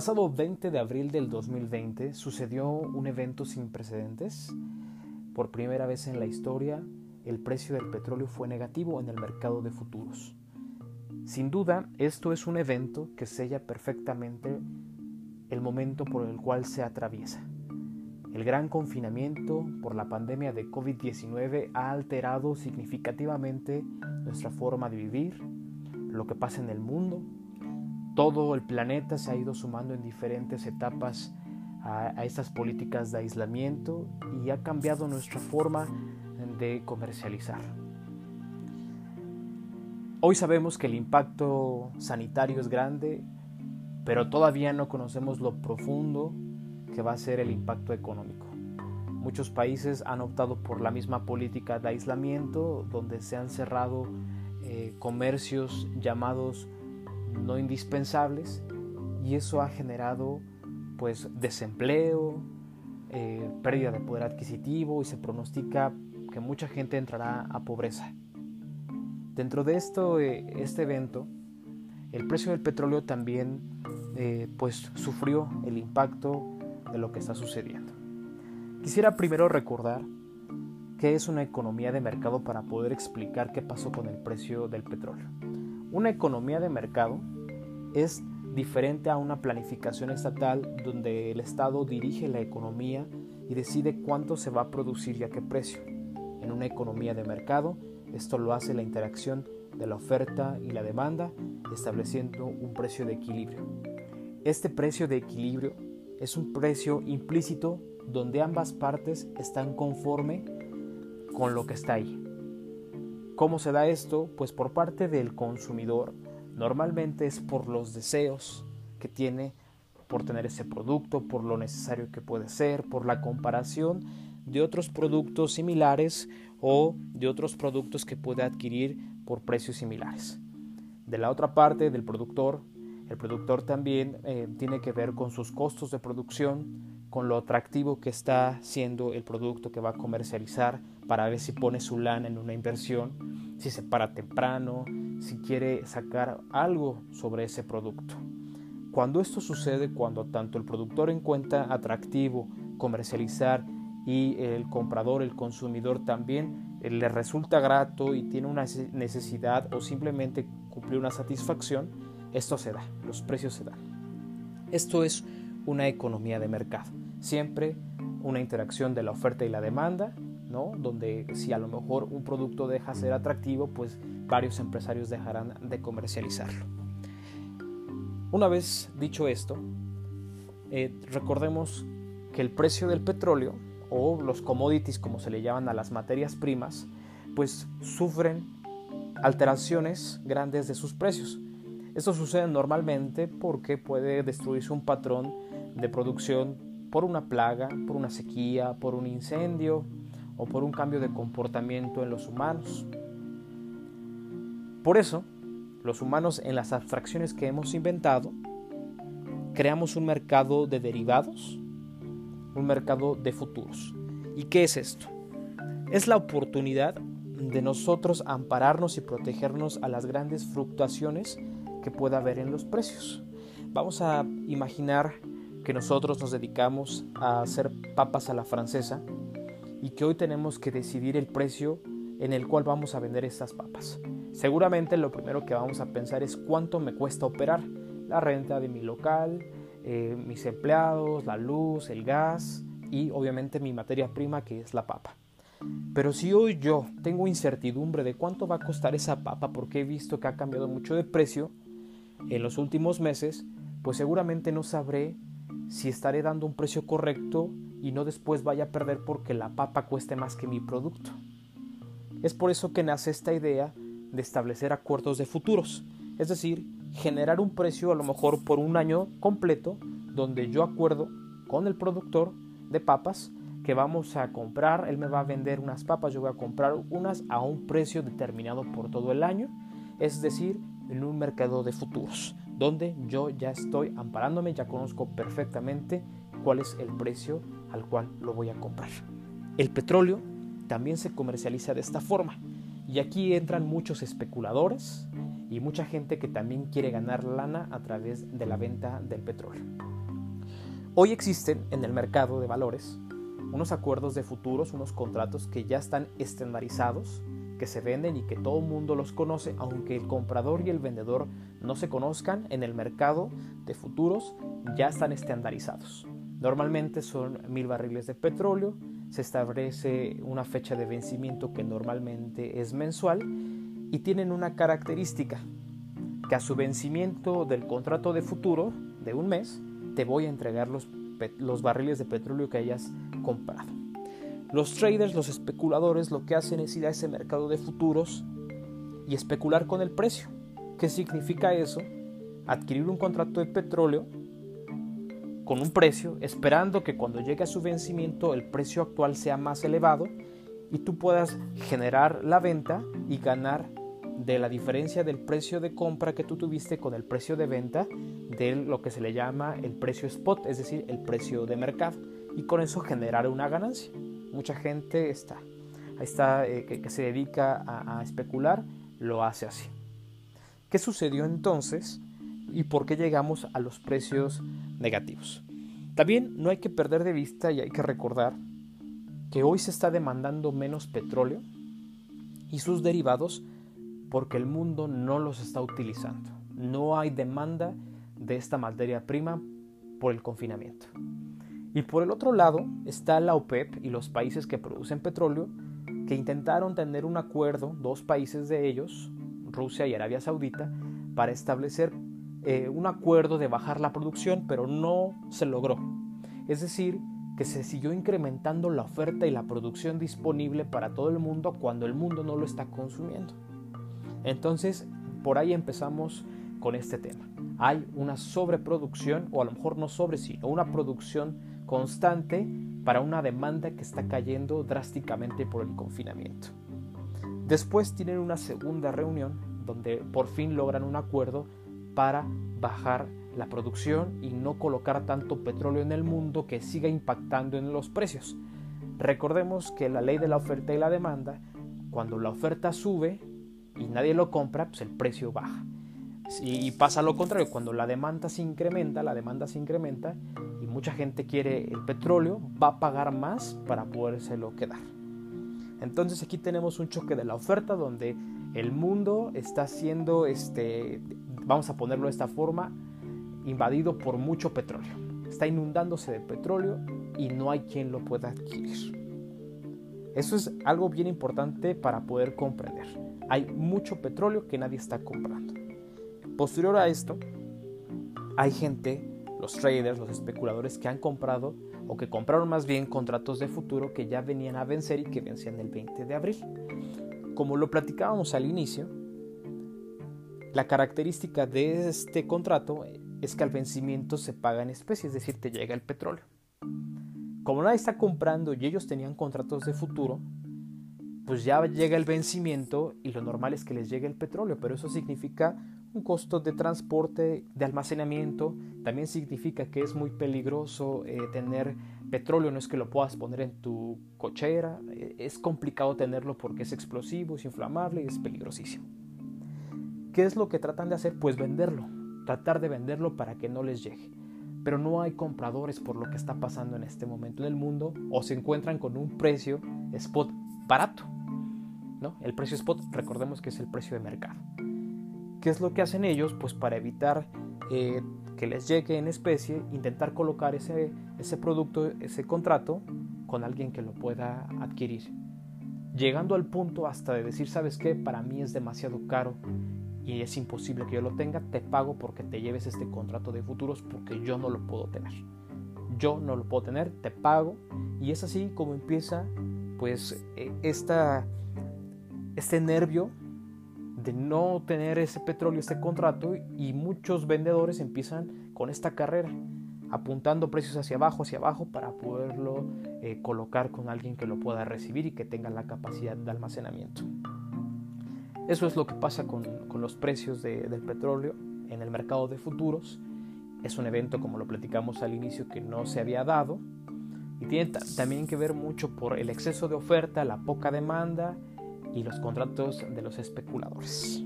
Pasado 20 de abril del 2020 sucedió un evento sin precedentes. Por primera vez en la historia, el precio del petróleo fue negativo en el mercado de futuros. Sin duda, esto es un evento que sella perfectamente el momento por el cual se atraviesa. El gran confinamiento por la pandemia de COVID-19 ha alterado significativamente nuestra forma de vivir, lo que pasa en el mundo todo el planeta se ha ido sumando en diferentes etapas a, estas políticas de aislamiento y ha cambiado nuestra forma de comercializar. Hoy sabemos que el impacto sanitario es grande, pero todavía no conocemos lo profundo que va a ser el impacto económico. Muchos países han optado por la misma política de aislamiento, donde se han cerrado eh, comercios llamados no indispensables y eso ha generado pues desempleo, eh, pérdida de poder adquisitivo y se pronostica que mucha gente entrará a pobreza. Dentro de esto, eh, este evento, el precio del petróleo también eh, pues sufrió el impacto de lo que está sucediendo. Quisiera primero recordar qué es una economía de mercado para poder explicar qué pasó con el precio del petróleo. Una economía de mercado es diferente a una planificación estatal donde el Estado dirige la economía y decide cuánto se va a producir y a qué precio. En una economía de mercado, esto lo hace la interacción de la oferta y la demanda, estableciendo un precio de equilibrio. Este precio de equilibrio es un precio implícito donde ambas partes están conforme con lo que está ahí. ¿Cómo se da esto? Pues por parte del consumidor. Normalmente es por los deseos que tiene por tener ese producto, por lo necesario que puede ser, por la comparación de otros productos similares o de otros productos que puede adquirir por precios similares. De la otra parte del productor, el productor también eh, tiene que ver con sus costos de producción, con lo atractivo que está siendo el producto que va a comercializar para ver si pone su lana en una inversión, si se para temprano, si quiere sacar algo sobre ese producto. Cuando esto sucede, cuando tanto el productor encuentra atractivo comercializar y el comprador, el consumidor también eh, le resulta grato y tiene una necesidad o simplemente cumplir una satisfacción, esto se da, los precios se dan. Esto es una economía de mercado. Siempre una interacción de la oferta y la demanda, ¿no? donde si a lo mejor un producto deja ser atractivo, pues varios empresarios dejarán de comercializarlo. Una vez dicho esto, eh, recordemos que el precio del petróleo o los commodities como se le llaman a las materias primas, pues sufren alteraciones grandes de sus precios. Esto sucede normalmente porque puede destruirse un patrón de producción por una plaga, por una sequía, por un incendio o por un cambio de comportamiento en los humanos. Por eso, los humanos en las abstracciones que hemos inventado, creamos un mercado de derivados, un mercado de futuros. ¿Y qué es esto? Es la oportunidad de nosotros ampararnos y protegernos a las grandes fluctuaciones que pueda haber en los precios. Vamos a imaginar que nosotros nos dedicamos a hacer papas a la francesa y que hoy tenemos que decidir el precio en el cual vamos a vender estas papas. Seguramente lo primero que vamos a pensar es cuánto me cuesta operar la renta de mi local, eh, mis empleados, la luz, el gas y obviamente mi materia prima que es la papa. Pero si hoy yo tengo incertidumbre de cuánto va a costar esa papa porque he visto que ha cambiado mucho de precio en los últimos meses, pues seguramente no sabré si estaré dando un precio correcto y no después vaya a perder porque la papa cueste más que mi producto. Es por eso que nace esta idea de establecer acuerdos de futuros, es decir, generar un precio a lo mejor por un año completo donde yo acuerdo con el productor de papas que vamos a comprar, él me va a vender unas papas, yo voy a comprar unas a un precio determinado por todo el año, es decir, en un mercado de futuros, donde yo ya estoy amparándome, ya conozco perfectamente cuál es el precio al cual lo voy a comprar. El petróleo también se comercializa de esta forma y aquí entran muchos especuladores y mucha gente que también quiere ganar lana a través de la venta del petróleo. Hoy existen en el mercado de valores unos acuerdos de futuros, unos contratos que ya están estandarizados, que se venden y que todo el mundo los conoce, aunque el comprador y el vendedor no se conozcan en el mercado de futuros, ya están estandarizados. Normalmente son mil barriles de petróleo, se establece una fecha de vencimiento que normalmente es mensual y tienen una característica, que a su vencimiento del contrato de futuro de un mes, te voy a entregar los, los barriles de petróleo que hayas comprado. Los traders, los especuladores, lo que hacen es ir a ese mercado de futuros y especular con el precio. ¿Qué significa eso? Adquirir un contrato de petróleo con un precio, esperando que cuando llegue a su vencimiento el precio actual sea más elevado y tú puedas generar la venta y ganar de la diferencia del precio de compra que tú tuviste con el precio de venta de lo que se le llama el precio spot, es decir, el precio de mercado, y con eso generar una ganancia. Mucha gente está, está eh, que, se dedica a, especular, lo hace así. ¿Qué sucedió entonces y por qué llegamos a los precios negativos? También no hay que perder de vista y hay que recordar que hoy se está demandando menos petróleo y sus derivados porque el mundo no los está utilizando. No hay demanda de esta materia prima por el confinamiento. Y por el otro lado está la OPEP y los países que producen petróleo que intentaron tener un acuerdo, dos países de ellos, Rusia y Arabia Saudita, para establecer eh, un acuerdo de bajar la producción, pero no se logró. Es decir, que se siguió incrementando la oferta y la producción disponible para todo el mundo cuando el mundo no lo está consumiendo. Entonces, por ahí empezamos con este tema. Hay una sobreproducción, o a lo mejor no sobre, sino una producción constante para una demanda que está cayendo drásticamente por el confinamiento. Después tienen una segunda reunión donde por fin logran un acuerdo para bajar la producción y no colocar tanto petróleo en el mundo que siga impactando en los precios. Recordemos que la ley de la oferta y la demanda, cuando la oferta sube, y nadie lo compra, pues el precio baja. Y pasa lo contrario, cuando la demanda se incrementa, la demanda se incrementa y mucha gente quiere el petróleo, va a pagar más para podérselo quedar. Entonces aquí tenemos un choque de la oferta donde el mundo está siendo, este, vamos a ponerlo de esta forma, invadido por mucho petróleo. Está inundándose de petróleo y no hay quien lo pueda adquirir. Eso es algo bien importante para poder comprender hay mucho petróleo que nadie está comprando. Posterior a esto, hay gente, los traders, los especuladores que han comprado o que compraron más bien contratos de futuro que ya venían a vencer y que vencían el 20 de abril. Como lo platicábamos al inicio, la característica de este contrato es que al vencimiento se paga en especie, es decir, te llega el petróleo. Como nadie está comprando y ellos tenían contratos de futuro, pues ya llega el vencimiento y lo normal es que les llegue el petróleo, pero eso significa un costo de transporte, de almacenamiento, también significa que es muy peligroso eh, tener petróleo, no es que lo puedas poner en tu cochera, eh, es complicado tenerlo porque es explosivo, es inflamable y es peligrosísimo. ¿Qué es lo que tratan de hacer? Pues venderlo, tratar de venderlo para que no les llegue. Pero no hay compradores por lo que está pasando en este momento en el mundo o se encuentran con un precio spot barato. El precio spot, recordemos que es el precio de mercado. ¿Qué es lo que hacen ellos? Pues para evitar eh, que les llegue en especie, intentar colocar ese, ese producto, ese contrato con alguien que lo pueda adquirir. Llegando al punto hasta de decir, ¿sabes qué? Para mí es demasiado caro y es imposible que yo lo tenga, te pago porque te lleves este contrato de futuros porque yo no lo puedo tener. Yo no lo puedo tener, te pago y es así como empieza pues e, esta este nervio de no tener ese petróleo, este contrato, y muchos vendedores empiezan con esta carrera, apuntando precios hacia abajo, hacia abajo, para poderlo eh, colocar con alguien que lo pueda recibir y que tenga la capacidad de almacenamiento. Eso es lo que pasa con, los precios del petróleo en el mercado de futuros. Es un evento, como lo platicamos al inicio, que no se había dado y tiene también que ver mucho por el exceso de oferta, la poca demanda y los contratos de los especuladores.